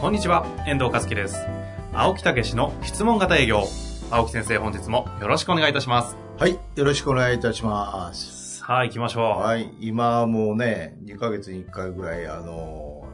こんにちは、遠藤和樹です。青木武の質問型営業。青木先生、本日もよろしくお願いいたします。はい、よろしくお願いいたします。さあ、行きましょう。はい、今もうね、2ヶ月に1回ぐらい、あの、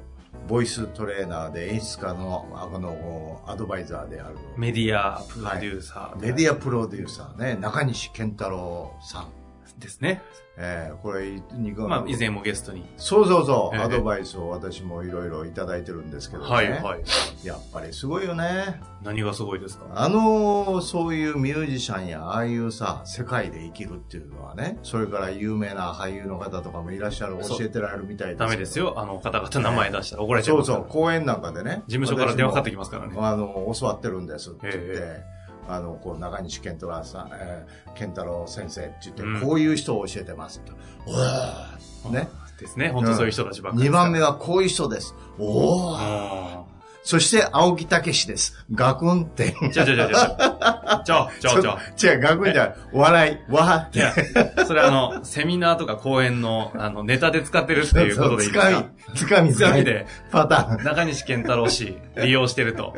ボイストレーナーで演出家の、あの、アドバイザーである、メディアプロデューサー、メディアプロデューサーね、中西健太郎さん。ですね。えー、これ、2ヶまあ、以前もゲストに。そうそうそう、ええアドバイスを私もいろいろいただいてるんですけどね。はい、はい。やっぱりすごいよね。何がすごいですか？あの、そういうミュージシャンや、ああいうさ、世界で生きるっていうのはね、それから有名な俳優の方とかもいらっしゃる、教えてられるみたいですダメですよ。あの方々名前出したら怒られちゃいますからそうそう、公演なんかでね。事務所から電話かかってきまますからね。あの、教わってるんですって言って、えあの、こう、中西健太郎さん、えー健太郎先生って言って、うんこういう人を教えてますと。うわーね。ですね。本当そういう人たちばっかり2番目はこういう人です。おお、は。そして、青木武です。ガクンって。じゃあじゃあじゃあじゃあ。じゃあ、じゃあ、じゃあ。違う、ガクンじゃない。笑い、わーって。いや、それあの、セミナーとか講演の、あの、ネタで使ってるっていうことでいいですか？つかみ、つかみ、つかみで、パターン。中西健太郎氏、利用してると。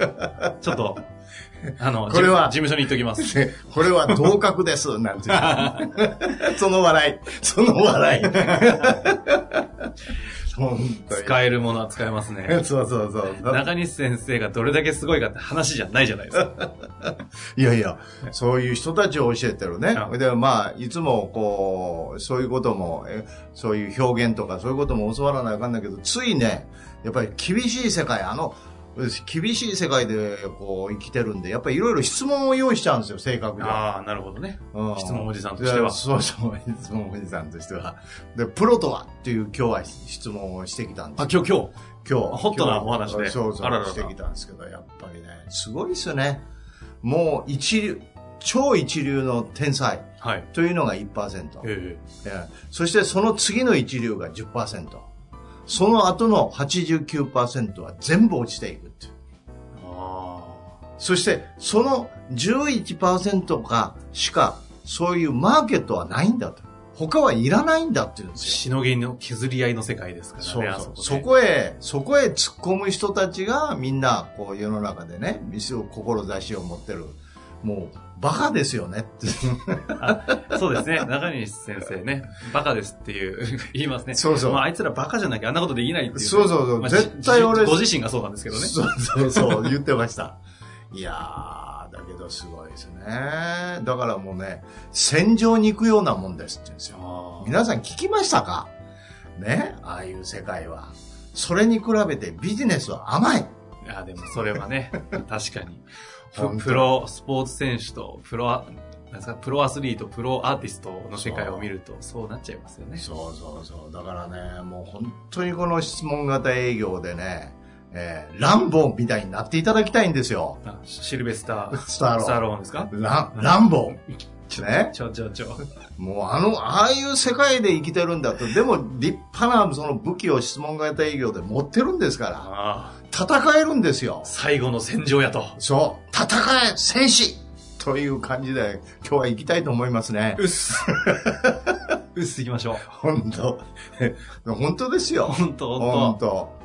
ちょっと、あの、これは事務所に言っときます。で これは同格です、なんて。その笑い、その笑い。本当に。使えるものは使えますね。そうそうそう。中西先生がどれだけすごいかって話じゃないじゃないですか。いやいや、そういう人たちを教えてるねう。んで、まあ、いつもこう、そういうことも、えそういう表現とかそういうことも教わらないあかんだけど、ついね、やっぱり厳しい世界、あの、厳しい世界でこう生きてるんで、やっぱりいろいろ質問を用意しちゃうんですよ、性格で。ああ、なるほどね。うん質問おじさんとしてはそうそう、質問おじさんとしては。で、プロとはっていう今日は質問をしてきたんですあ、今日、今日？今日。ホットなお話でそうそうしてきたんですけど、やっぱりね、すごいですよね。もう一流、超一流の天才はい。というのが1%。えええそしてその次の一流が10%。その後の89%は全部落ちていくっていう。そして、その11%かしか、そういうマーケットはないんだと。他はいらないんだって言うんあ。ですよ。しのぎの削り合いの世界ですからね。そうそうそこへ、そこへ突っ込む人たちがみんな、こう世の中でね、店を、志を持ってる。もう、バカですよねって。そうですね。中西先生ね、バカですっていう、言いますね。そうそうまあ、あいつらバカじゃなきゃあんなことできないっていう。そうそうそうまあ絶対俺じご自身がそうなんですけどね。そうそうそう、言ってました。いやー、だけどすごいですね。だからもうね、戦場に行くようなもんですって言うんですよ。皆さん聞きましたか？ね？ああいう世界は。それに比べてビジネスは甘い。いや、でもそれはね、確かに。ププロスポーツ選手とプロア、なんか、プロアスリート、プロアーティストの世界を見るとそうなっちゃいますよね。そうそうそう。だからね、もう本当にこの質問型営業でね、えーランボーみたいになっていただきたいんですよ。あシルベスター、スターローンスターローンですか？ラン、ランボー。ね？ちょちょちょ。もうあの、ああいう世界で生きてるんだと。でも立派なその武器を質問型営業で持ってるんですから。ああ、戦えるんですよ。最後の戦場やと。そう。戦え戦士という感じで今日は行きたいと思いますねう。っす。うっす 行きましょう。本当 本当ですよ。本当本本当当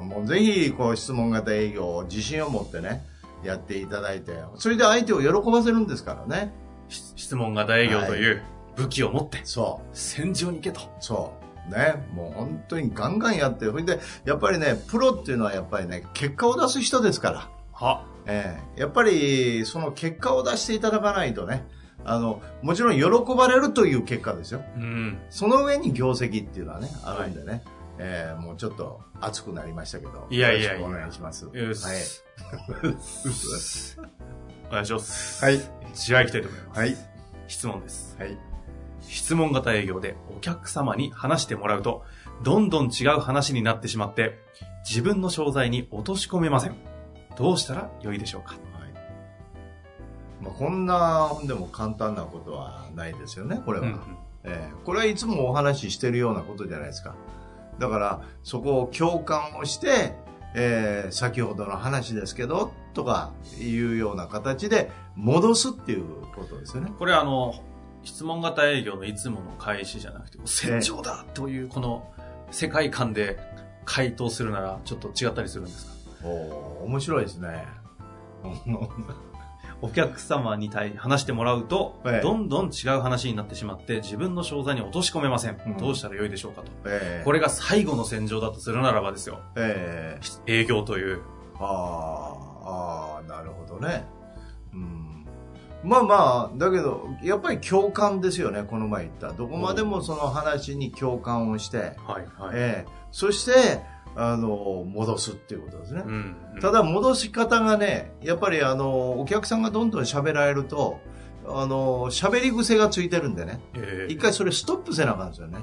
うんもうぜひ、こう、質問型営業を自信を持ってね、やっていただいて、それで相手を喜ばせるんですからね。質問型営業という武器を持ってそ戦場に行けと。う、そう。ね、もう本当にガンガンやって、それで、やっぱりね、プロっていうのはやっぱりね、結果を出す人ですから。は。ええやっぱり、その結果を出していただかないとね、あの、もちろん喜ばれるという結果ですよ。うん。その上に業績っていうのはね、あるんでね。ええもうちょっと熱くなりましたけど。いやいやいやお願いします。よしはい。お願いします。はい。試合行きたいと思います。はい。質問です。はい。質問型営業でお客様に話してもらうと、どんどん違う話になってしまって、自分の商材に落とし込めません。どうしたら良いでしょうか？はいまあ、こんな、でも簡単なことはないですよね、これは。うんうんえーこれはいつもお話ししてるようなことじゃないですか。だから、そこを共感をして、えー先ほどの話ですけど、とかいうような形で戻すっていうことですよね。これあの、質問型営業のいつもの開始じゃなくて、戦場だというこの世界観で回答するならちょっと違ったりするんですか？おー面白いですね。お客様に対話してもらうと、ええどんどん違う話になってしまって自分の商材に落とし込めません。うんどうしたらよいでしょうかと。えーこれが最後の戦場だとするならばですよ。えー営業という。あーあー、なるほどね。うん。まあまあ、だけど、やっぱり共感ですよね、この前言った。どこまでもその話に共感をして、はいはい。ええそして、あの、戻すっていうことですね。うんうんただ、戻し方がね、やっぱりあの、お客さんがどんどん喋られると、あの、喋り癖がついてるんでね、ええ一回それストップせなあかんですよね。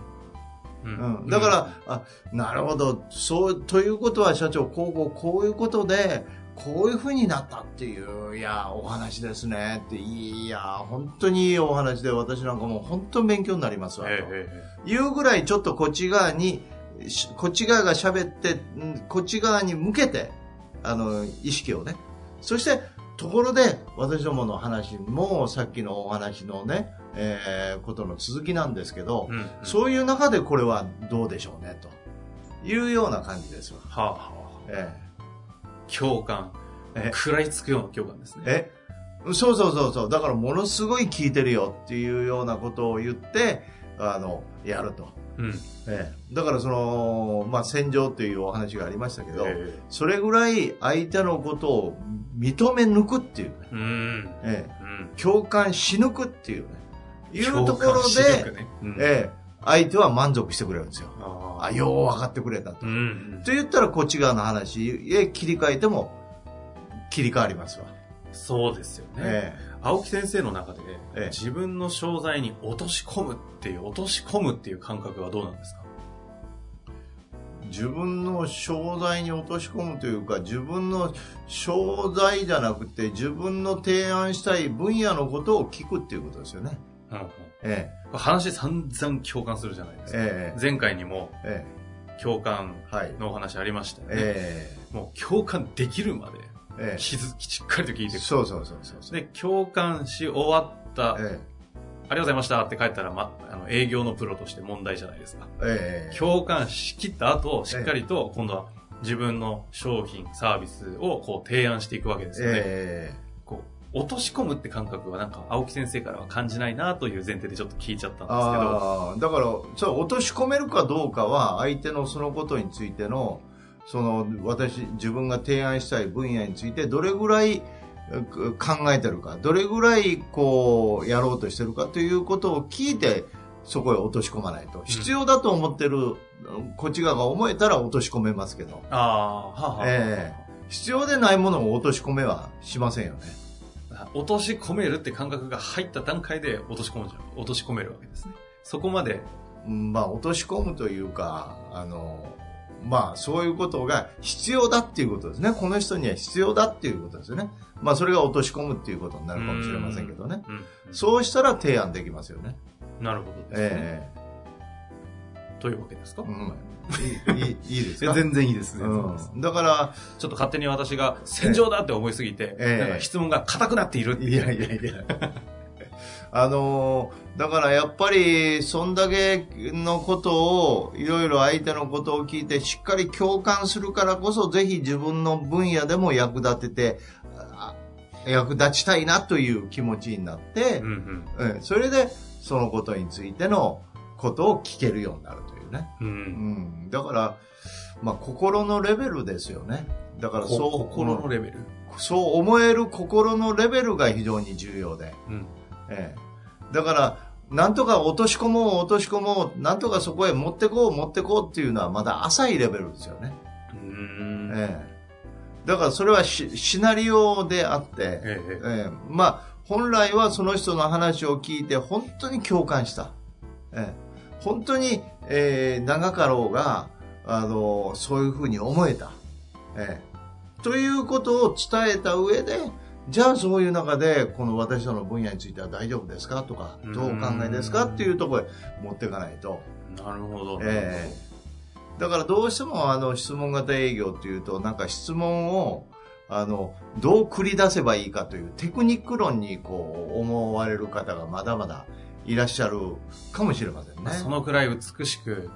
ううん。だから、あ、なるほど、そう、ということは社長、こうこう、こういうことで、こういう風になったっていう、いや、お話ですねって、いや、本当にいいお話で、私なんかもう本当に勉強になりますわ、と。えええいうぐらいちょっとこっち側に、しこっち側が喋って、んこっち側に向けて、あの、意識をね。そして、ところで、私どもの話も、さっきのお話のね、えーことの続きなんですけど、えうんうんそういう中でこれはどうでしょうね、というような感じですわ。はあはあ。え共感。え？食らいつくような共感ですね。え？えそうそうそうそう。だからものすごい聞いてるよっていうようなことを言って、あの、やると。うん。ええ、だからその、まあ、戦場というお話がありましたけど、えそれぐらい相手のことを認め抜くっていうね、えうん。ええ、うん。共感し抜くっていうね、いうところ共感しなくで、ねうんええ、相手は満足してくれるんですよ。ああ、よう分かってくれたと。うんうんと言ったらこっち側の話へ切り替えても切り替わりますわ。そうですよね。え青木先生の中で、ええ自分の商材に落とし込むっていう、落とし込むっていう感覚はどうなんですか？え自分の商材に落とし込むというか、自分の商材じゃなくて自分の提案したい分野のことを聞くっていうことですよね。うんうんえ話散々共感するじゃないでえすか。え前回にもええ共感。のお話ありましたよね。えもう共感できるまでええ気づき、しっかりと聞いていく。えそうそうそうそうそう。で、共感し終わった、えありがとうございましたって帰ったら、ま、あの、営業のプロとして問題じゃないですか。えええ共感しきった後、しっかりと今度は自分の商品、サービスをこう提案していくわけですよね。えこう、落とし込むって感覚はなんか青木先生からは感じないなという前提でちょっと聞いちゃったんえですけど。だから、そう、落とし込めるかどうかは、相手のそのことについての、その、私、自分が提案したい分野について、どれぐらい考えてるか、どれぐらい、こう、やろうとしてるかということを聞いて、そこへ落とし込まないと。必要だと思ってる、こっち側が思えたら落とし込めますけど、ああ、はあ、はあえ必要でないものを落とし込めはしませんよね。落とし込めるって感覚が入った段階で落とし込むじゃん。落とし込めるわけですね。そこまで、うんまあ、落とし込むというか、あの、まあ、そういうことが必要だっていうことですね。この人には必要だっていうことですよね。まあ、それが落とし込むっていうことになるかもしれませんけどね。うん。そうしたら提案できますよね。なるほどですね。えというわけですか、えうん。いい、いですか？全然いいです、全然いいです。うん。だから、ちょっと勝手に私が戦場だって思いすぎて、ええなんか質問が硬くなっているいやいやいや。あのーだからやっぱり、そんだけのことを、いろいろ相手のことを聞いて、しっかり共感するからこそ、ぜひ自分の分野でも役立てて、あ役立ちたいなという気持ちになってうん、うん。ええそれで、そのことについてのことを聞けるようになるというね。う。うんん。だから、まあ、心のレベルですよね。だから、そう、心のレベル。そう思える心のレベルが非常に重要で。うん。ええ、だから、なんとか落とし込もう、落とし込もう、なんとかそこへ持ってこう、持ってこうっていうのはまだ浅いレベルですよね。うーん。ええ、だからそれはシシナリオであって、ええええ、まあ、本来はその人の話を聞いて本当に共感した。ええ本当に、えー長かろうが、あの、そういうふうに思えた。ええということを伝えた上で、じゃあそういう中で、この私どの分野については大丈夫ですか？とか、どうお考えですか？っていうところへ持っていかないと。なるほど。えだからどうしてもあの質問型営業っていうと、なんか質問を、あの、どう繰り出せばいいかというテクニック論にこう思われる方がまだまだいらっしゃるかもしれませんね。まあそのくらい美しく、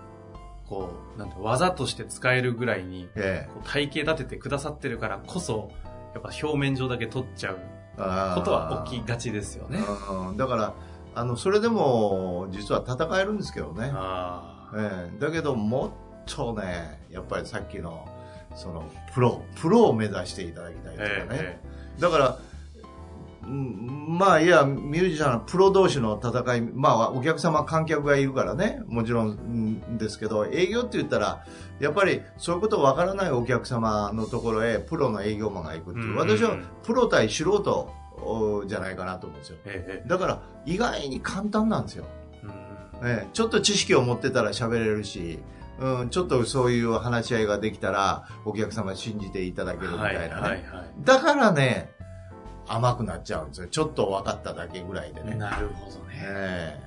こう、なんて技として使えるぐらいに、えこう体系立ててくださってるからこそ、やっぱ表面上だけ取っちゃうことは起きがちですよね。うんだから、あの、それでも実は戦えるんですけどね。あええだけどもっとね、やっぱりさっきの、その、プロ、プロを目指していただきたいーとかね。えだから、うんまあ、いや、ミュージシャン、プロ同士の戦い、まあ、お客様、観客がいるからね、もちろんうんですけど、営業って言ったら、やっぱりそういうことわからないお客様のところへ、プロの営業マンが行くっていう、私はプロ対素人おじゃないかなと思うんですよ。ええだから、意外に簡単なんですよ。えちょっと知識を持ってたら喋れるし、うん、ちょっとそういう話し合いができたら、お客様信じていただけるみたいなね。はいはいはい。だからね、甘くなっちゃうんですよ。ちょっと分かっただけぐらいでね。なるほどね。え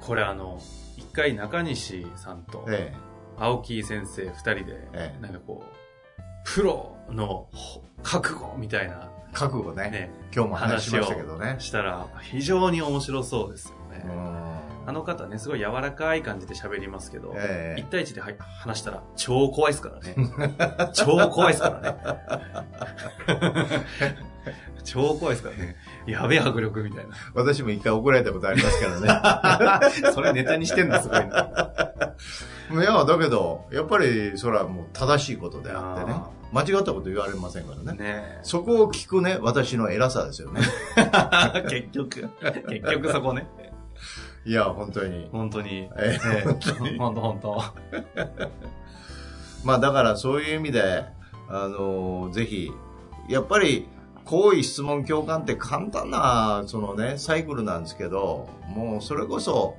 これあの、一回中西さんとええ青木先生二人で、ええなんかこう、プロのほ覚悟みたいなえ覚悟ねね、今日も話しましたけどね。したら非常に面白そうですよね。うんあの方ね、すごい柔らかい感じで喋りますけど、ええ一対一では話したら超怖いですからね。超怖いですからね。超怖いですからね。やべえ迫力みたい私も一回怒られたことありますからな。それネタにしてんだ、すごいな。ね。いや、だけど、やっぱりそれはもう正しいことであってねあ。間違ったこと言われませんからね。ねそこを聞くね、私の偉さですよね。え結局、結局そこね。いや、本当に。本当に。ええ本当に。本当本当。まあだからそういう意味で、あのぜひ、やっぱり、好意、質問、共感って簡単な、そのね、サイクルなんですけど、もうそれこそ、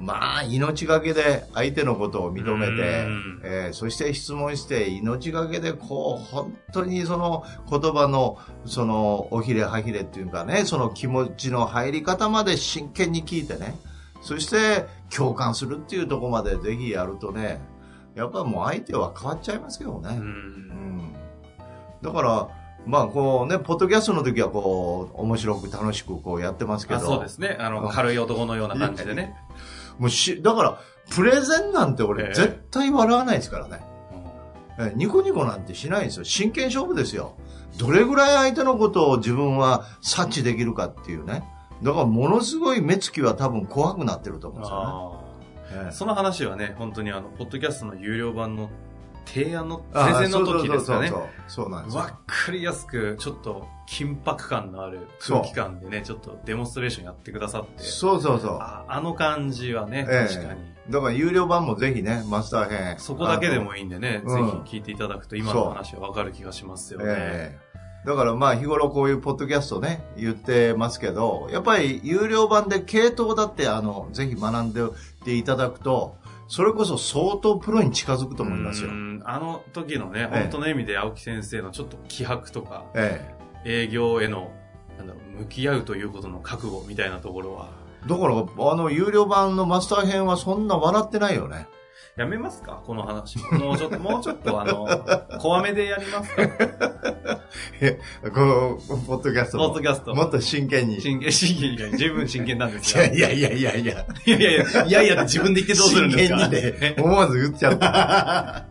まあ、命がけで相手のことを認めてうん、えーそして質問して、命がけでこう、本当にその言葉の、その、おひれはひれっていうかね、その気持ちの入り方まで真剣に聞いてね、そして共感するっていうところまでぜひやるとね、やっぱもう相手は変わっちゃいますけどね。う。うんんだから、まあこうね、ポッドキャストの時はこう、面白く楽しくこうやってますけあど。そうですね。あの、軽い男のような感じでね。もうし、だから、プレゼンなんてええ俺絶対笑わないですからね。うんえニコニコなんてしないんですよ。真剣勝負ですよ。どれぐらい相手のことを自分は察知できるかっていうね。だからものすごい目つきは多分怖くなってると思うんですよね。えーその話はね、本当にあの、ポッドキャストの有料版の提案の、プあレゼンの時ですかねそう。なんですよわ。かりやすく、ちょっと緊迫感のある空気感でね、ちょっとデモンストレーションやってくださって。そうそうそう。ああの感じはね、ええ確かに。だから有料版もぜひね、マスター編。そこだけでもいいんでね、ぜうんひ聞いていただくと今の話はわかる気がしますよね。ええだからまあ日頃こういうポッドキャストね、言ってますけど、やっぱり有料版で系統だってあの、ぜひ学んでいただくと、それこそ相当プロに近づくと思いますよう。んあの時のね、ええ本当の意味で青木先生のちょっと気迫とか、え営業への、なんだろう、向き合うということの覚悟みたいなところは、えだから、あの、有料版のマスター編はそんな笑ってないよね。やめますか？この話。もうちょっと、もうちょっとあの、怖めでやりますか？この、ポッドキャストもポッドキャストもっと真剣に。真剣、真剣に、十分真剣なんですよ。いやいやいやいやいや。いやいやいや、いやいやって自分で言ってどうするんですか？真剣にね、思わず言っちゃった。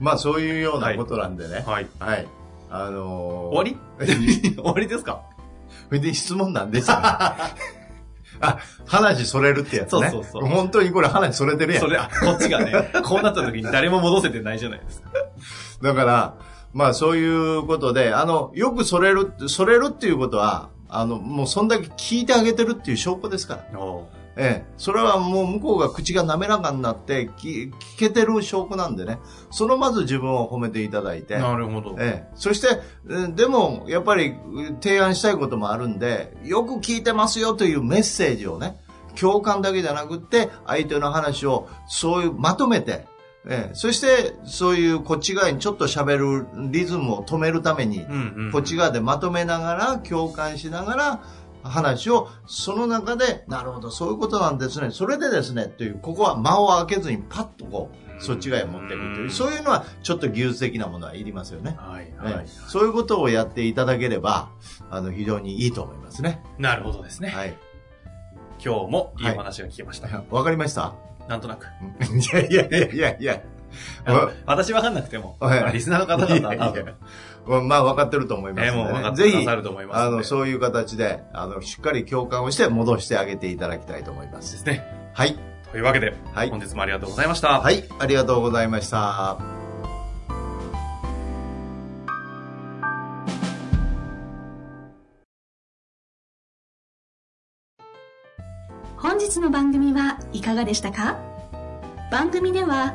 まあそういうようなことなんでね。はい。はい。あのー、終わり？終わりですか？それで質問なんですかあ、話それるってやつね。そうそうそう本当にこれ話それてるやん。それ、あこっちがね、こうなった時に誰も戻せてないじゃないですか。だから、まあそういうことで、あの、よくそれる、それるっていうことは、あの、もうそんだけ聞いてあげてるっていう証拠ですから。ええ。それはもう向こうが口が滑らかになって聞聞けてる証拠なんでね。そのまず自分を褒めていただいて。なるほど。ええ、そして、えでも、やっぱり提案したいこともあるんで、よく聞いてますよというメッセージをね、共感だけじゃなくって、相手の話をそういうまとめて、ええそして、そういうこっち側にちょっと喋るリズムを止めるために、うんうん。こっち側でまとめながら、共感しながら、話を、その中で、なるほど、そういうことなんですね。それでですね、という、ここは間を空けずにパッとこう、そっち側へ持っていくというう、んそういうのは、ちょっと技術的なものはいりますよね。はい、えはい。えそういうことをやっていただければ、あの、非常にいいと思いますね。なるほどですね。はい。今日もいいお話が聞けました。わかりました？なんとなく。いやいやいやいやいや。私わかんなくても、リスナーの方々は多分、まあ、分かってると思いますえーもう分かってぜひくださると思いますあのそういう形で、あの、しっかり共感をして戻してあげていただきたいと思いま。ですすね。はい。というわけで、はい本日もありがとうございました。はい。ありがとうございました。本日の番組はいかがでしたか？番組では